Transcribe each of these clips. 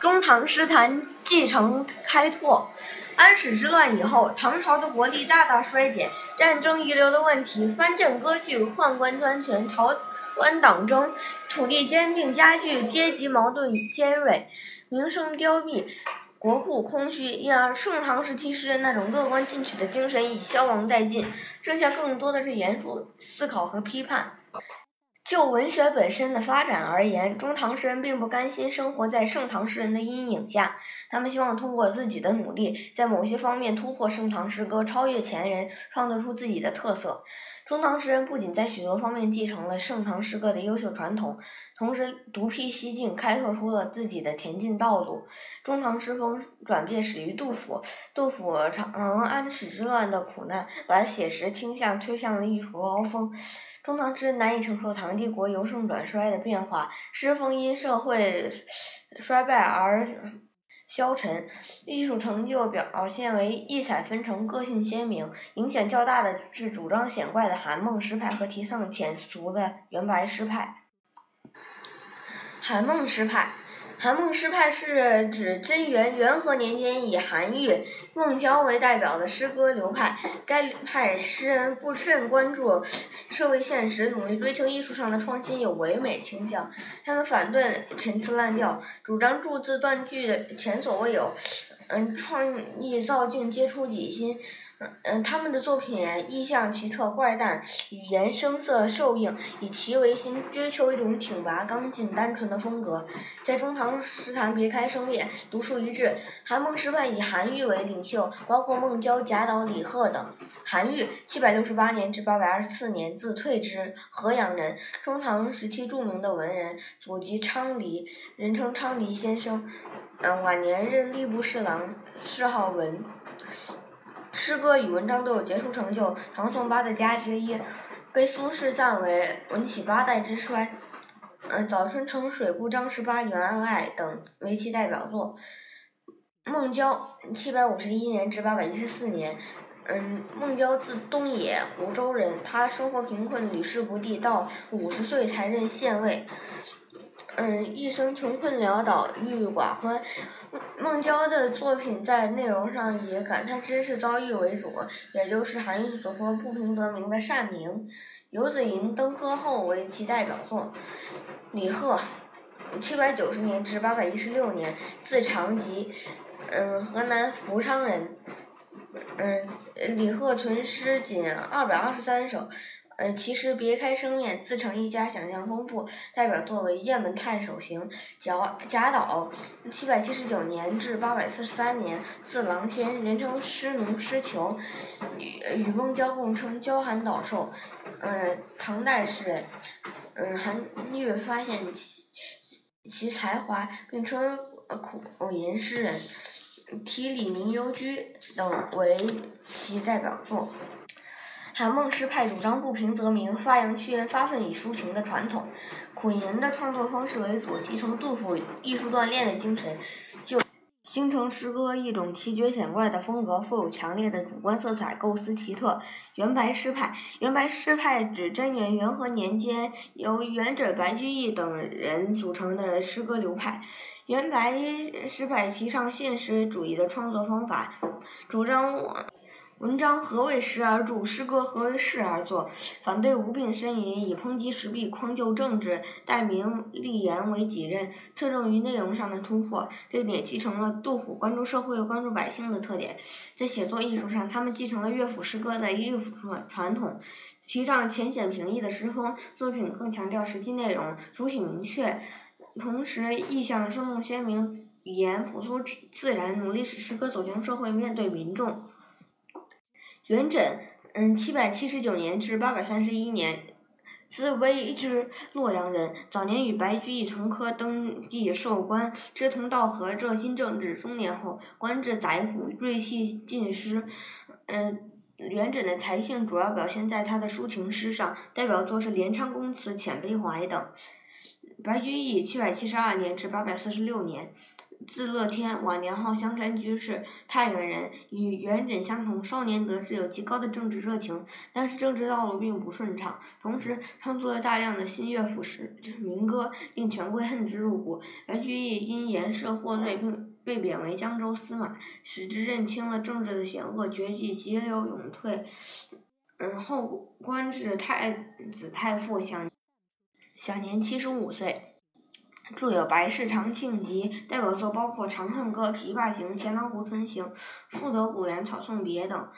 中唐诗坛继承开拓。安史之乱以后，唐朝的国力大大衰减，战争遗留的问题、藩镇割据、宦官专权、朝官党争、土地兼并加剧，阶级矛盾尖锐，民生凋敝，国库空虚。因而，盛唐时期诗人那种乐观进取的精神已消亡殆尽，剩下更多的是严肃思考和批判。就文学本身的发展而言，中唐诗人并不甘心生活在盛唐诗人的阴影下，他们希望通过自己的努力，在某些方面突破盛唐诗歌，超越前人，创作出自己的特色。中唐诗人不仅在许多方面继承了盛唐诗歌的优秀传统，同时独辟蹊径，开拓出了自己的前进道路。中唐诗风转变始于杜甫，杜甫尝安史之乱的苦难，把写实倾向推向了艺术高峰。中唐诗难以承受唐帝国由盛转衰的变化，诗风因社会衰败而消沉，艺术成就表现为异彩纷呈、个性鲜明。影响较大的是主张显怪的韩孟诗派和提倡浅俗的元白诗派。韩孟诗派。韩孟诗派是指贞元元和年间以韩愈、孟郊为代表的诗歌流派。该派诗人不甚关注社会现实，努力追求艺术上的创新，有唯美倾向。他们反对陈词滥调，主张注字断句前所未有，嗯，创意造境皆出己心。嗯他们的作品意象奇特怪诞，语言声色受应，以其为心，追求一种挺拔刚劲、单纯的风格，在中唐诗坛别开生面，独树一帜。韩孟诗派以韩愈为领袖，包括孟郊、贾岛、李贺等。韩愈，七百六十八年至八百二十四年，字退之，河阳人，中唐时期著名的文人，祖籍昌黎，人称昌黎先生。嗯，晚年任吏部侍郎，谥号文。诗歌与文章都有杰出成就，唐宋八大家之一，被苏轼赞为“文起八代之衰”。嗯，《早春呈水部张十八元案外》等为其代表作。孟郊，七百五十一年至八百一十四年。嗯，孟郊字东野，湖州人。他生活贫困，屡试不第，到五十岁才任县尉。嗯，一生穷困潦倒，郁郁寡欢。孟孟郊的作品在内容上以感叹知识遭遇为主，也就是韩愈所说“不平则鸣”的善鸣。游子吟《登科后》为其代表作。李贺，七百九十年至八百一十六年，字长吉，嗯，河南福昌人。嗯，李贺存诗仅二百二十三首。嗯，其实别开生面，自成一家，想象丰富。代表作为《雁门太守行》。贾贾岛，七百七十九年至八百四十三年，字郎仙，人称诗奴、诗囚，与与孟郊共称郊韩岛寿。嗯，唐代诗人。嗯，韩愈发现其其才华，并称苦吟诗人，《题李明幽居》等为其代表作。韩孟诗派主张不平则鸣，发扬屈原发愤以抒情的传统，苦吟的创作方式为主，继承杜甫艺术锻炼的精神，就形成诗歌一种奇绝险怪的风格，富有强烈的主观色彩，构思奇特。元白诗派，元白诗派指贞元元和年间由元稹、白居易等人组成的诗歌流派。元白诗派提倡现实主义的创作方法，主张。文章何为时而著？诗歌何为事而作？反对无病呻吟，以抨击时弊、匡救政治、代名立言为己任，侧重于内容上的突破。这点继承了杜甫关注社会、关注百姓的特点。在写作艺术上，他们继承了乐府诗歌的艺术传传统，提倡浅显平易的诗风，作品更强调实际内容，主体明确，同时意象生动鲜明，语言朴素自然，努力使诗歌走向社会，面对民众。元稹，嗯，七百七十九年至八百三十一年，字微之，洛阳人。早年与白居易同科登第授官，志同道合，热心政治。中年后，官至宰辅，锐气尽失。嗯，元稹的才性主要表现在他的抒情诗上，代表作是《连昌宫词》《遣悲怀》等。白居易，七百七十二年至八百四十六年。字乐天，晚年号香山居士，太原人，与元稹相同。少年得志，有极高的政治热情，但是政治道路并不顺畅。同时，创作了大量的新乐府诗就是民歌，令权贵恨之入骨。白居易因言事获罪，并被贬为江州司马，使之认清了政治的险恶，决计急流勇退。嗯，后官至太子太傅，享享年七十五岁。著有《白氏长庆集》，代表作包括《长恨歌》《琵琶行》《钱塘湖春行》《赋得古原草送别》等。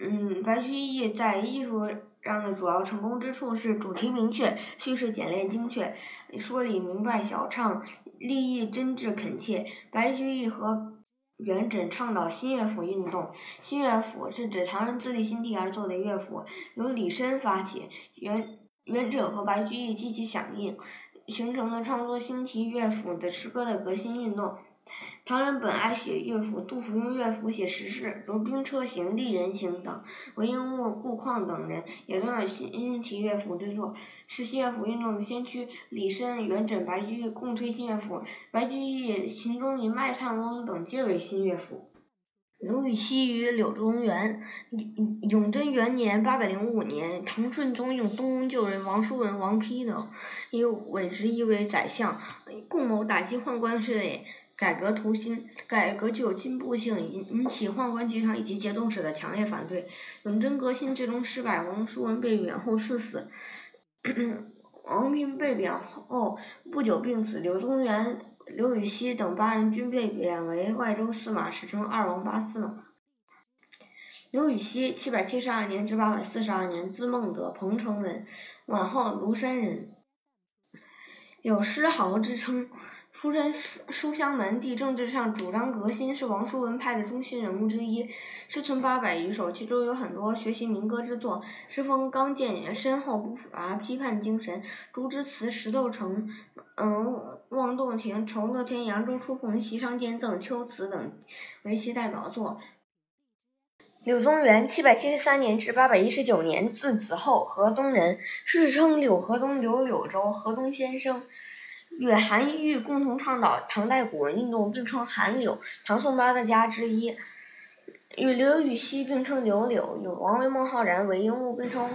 嗯，白居易在艺术上的主要成功之处是主题明确，叙事简练精确，说理明白晓畅，立意真挚恳切。白居易和元稹倡导新乐府运动，新乐府是指唐人自立新地而作的乐府，由李绅发起，元元稹和白居易积极响应。形成了创作新奇乐府的诗歌的革新运动。唐人本爱写乐府，杜甫用乐府写时事，如《兵车行》《丽人行》等。韦应物、顾况等人也都有新奇乐府之作，是新乐府运动的先驱。李绅、元稹、白居易共推新乐府，白居易、秦中林、麦探翁等皆为新乐府。刘禹锡与柳宗元，永贞元年（八百零五年），唐顺宗用东宫旧人王叔文、王丕等，以委职一为宰相，共谋打击宦官势力，改革图新。改革具有进步性，引引起宦官集团以及节度使的强烈反对。永贞革新最终失败，王叔文被贬后赐死。王丕被贬后不久病死，柳宗元。刘禹锡等八人均被贬为外州司马，史称“二王八司马”。刘禹锡，七百七十二年至八百四十二年，字孟德，彭城人，晚号庐山人，有诗豪之称。出身书香门第，政治上主张革新，是王叔文派的中心人物之一。诗存八百余首，其中有很多学习民歌之作，诗风刚健，深厚不乏批判精神。竹枝词《石头城》、嗯，望洞庭、酬乐天、扬州初逢、席上见赠、秋词等为其代表作。柳宗元，七百七十三年至八百一十九年，字子厚，河东人，世称柳河东、柳柳州、河东先生。与韩愈共同倡导唐代古文运动，并称韩柳，唐宋八大家之一。与刘禹锡并称刘柳，与王维、孟浩然、韦应物并称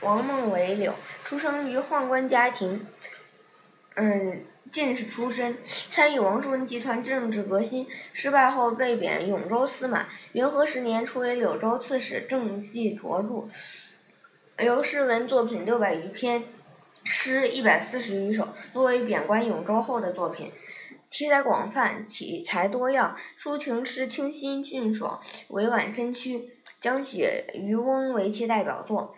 王孟韦柳。出生于宦官家庭，嗯，进士出身，参与王叔文集团政治革新，失败后被贬永州司马。元和十年，出为柳州刺史，政绩卓著。刘诗文作品六百余篇。诗一百四十余首，多为贬官永州后的作品，题材广泛，体裁多样。抒情诗清新俊爽，委婉真曲，将雪渔翁为其代表作。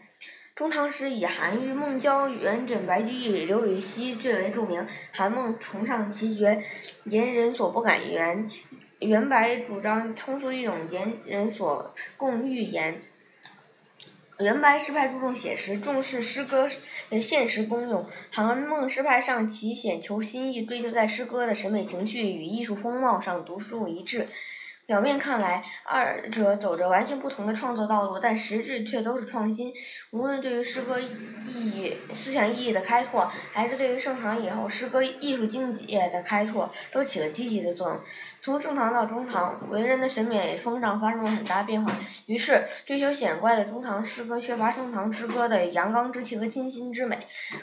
中唐诗以韩愈、孟郊、元稹、白居易、刘禹锡最为著名。韩孟崇尚奇绝，言人所不敢言；元白主张通俗易懂，言人所共欲言。元白诗派注重写实，重视诗歌的现实功用；韩孟诗派上奇险求新意，追求在诗歌的审美情趣与艺术风貌上独树一帜。表面看来，二者走着完全不同的创作道路，但实质却都是创新。无论对于诗歌意义、思想意义的开拓，还是对于盛唐以后诗歌艺术境界的开拓，都起了积极的作用。从盛唐到中唐，文人的审美风尚发生了很大变化。于是，追求显怪的中唐诗歌缺乏盛唐诗歌的阳刚之气和清新之美；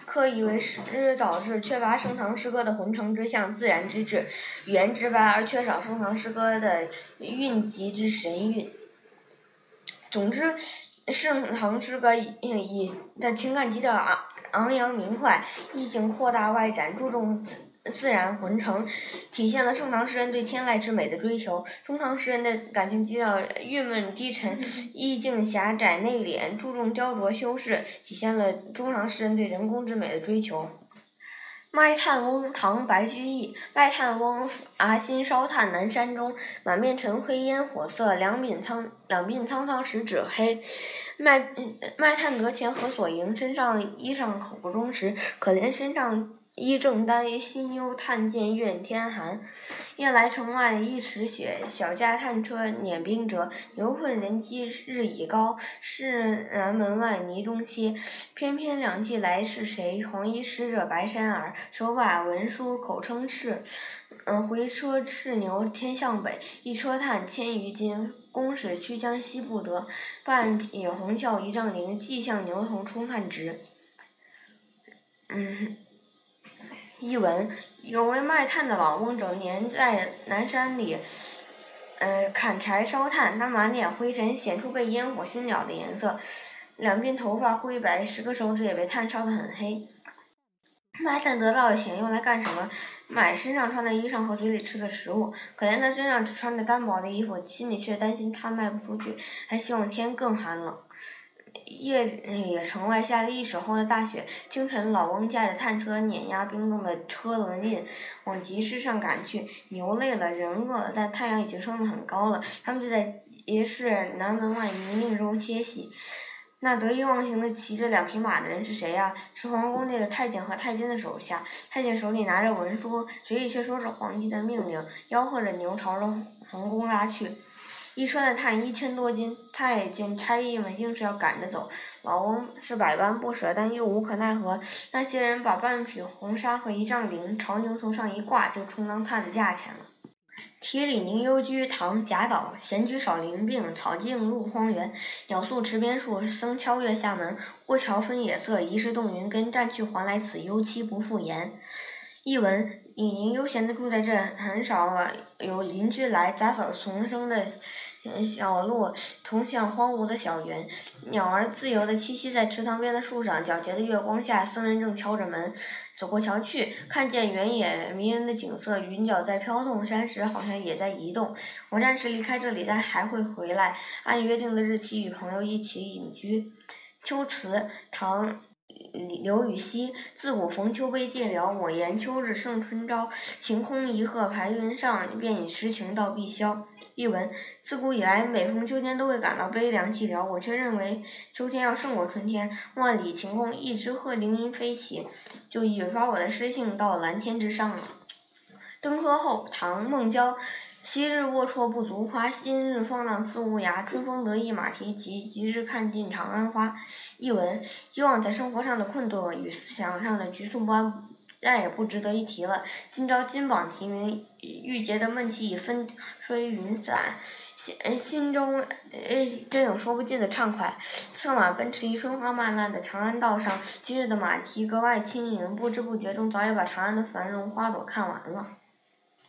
刻意为诗，导致缺乏盛唐诗歌的浑成之象、自然之质、语言直白，而缺少盛唐诗歌的。韵集之神韵。总之，盛唐诗歌以以的情感基调昂昂扬明快，意境扩大外展，注重自然浑成，体现了盛唐诗人对天籁之美的追求；中唐诗人的感情基调郁闷低沉，意境狭窄内敛，注重雕琢修饰，体现了中唐诗人对人工之美的追求。卖炭翁，唐，白居易。卖炭翁，伐薪烧炭南山中，满面尘灰烟火色，两鬓苍两鬓苍苍十指黑。卖卖炭得钱何所营？身上衣裳口不忠实，可怜身上一正呆，心忧探见怨天寒。夜来城外一尺雪，小驾探车碾冰辙。牛困人饥日已高，市南门外泥中歇。翩翩两骑来是谁？红衣使者白衫儿，手把文书口称敕。嗯，回车赤牛天向北，一车炭千余斤。公使驱将西不得，半匹红鞘一丈绫，计向牛头冲炭直。嗯。译文：有位卖炭的老翁，整年在南山里，呃，砍柴烧炭。他满脸灰尘，显出被烟火熏了的颜色，两鬓头发灰白，十个手指也被炭烧得很黑。卖炭得到的钱用来干什么？买身上穿的衣裳和嘴里吃的食物。可怜他身上只穿着单薄的衣服，心里却担心炭卖不出去，还希望天更寒冷。夜里，城外下了一尺厚的大雪。清晨，老翁驾着炭车碾压冰冻的车轮印，往集市上赶去。牛累了，人饿了，但太阳已经升得很高了。他们就在集市南门外泥泞中歇息。那得意忘形的骑着两匹马的人是谁呀？是皇宫内的太监和太监的手下。太监手里拿着文书，嘴里却说着皇帝的命令，吆喝着牛朝着皇宫拉去。一车的炭一千多斤，太监差役们硬是要赶着走。老翁是百般不舍，但又无可奈何。那些人把半匹红纱和一丈绫朝牛头上一挂，就充当炭的价钱了。铁里宁幽居，唐·贾岛。闲居少林病，草径入荒原。鸟宿池边树，僧敲月下门。过桥分野色，疑是动云根。暂去还来此，忧期不复言。译文：李宁悠闲地住在这，很少有邻居来杂草丛生的。小路通向荒芜的小园，鸟儿自由地栖息在池塘边的树上。皎洁的月光下，僧人正敲着门。走过桥去，看见原野迷人的景色，云脚在飘动，山石好像也在移动。我暂时离开这里，但还会回来，按约定的日期与朋友一起隐居。秋词，唐。刘禹锡，自古逢秋悲寂寥，我言秋日胜春朝。晴空一鹤排云上，便引诗情到碧霄。译文：自古以来，每逢秋天都会感到悲凉寂寥，我却认为秋天要胜过春天。万里晴空，一只鹤凌云飞起，就引发我的诗兴到蓝天之上了。登科后，唐·孟郊。昔日龌龊不足夸，今日放浪思无涯。春风得意马蹄疾，一日看尽长安花。译文：以往在生活上的困顿与思想上的局促不安，再也不值得一提了。今朝金榜题名，郁结的闷气已风吹云散，心心中真有说不尽的畅快。策马奔驰于春花漫烂的长安道上，今日的马蹄格外轻盈，不知不觉中早已把长安的繁荣花朵看完了。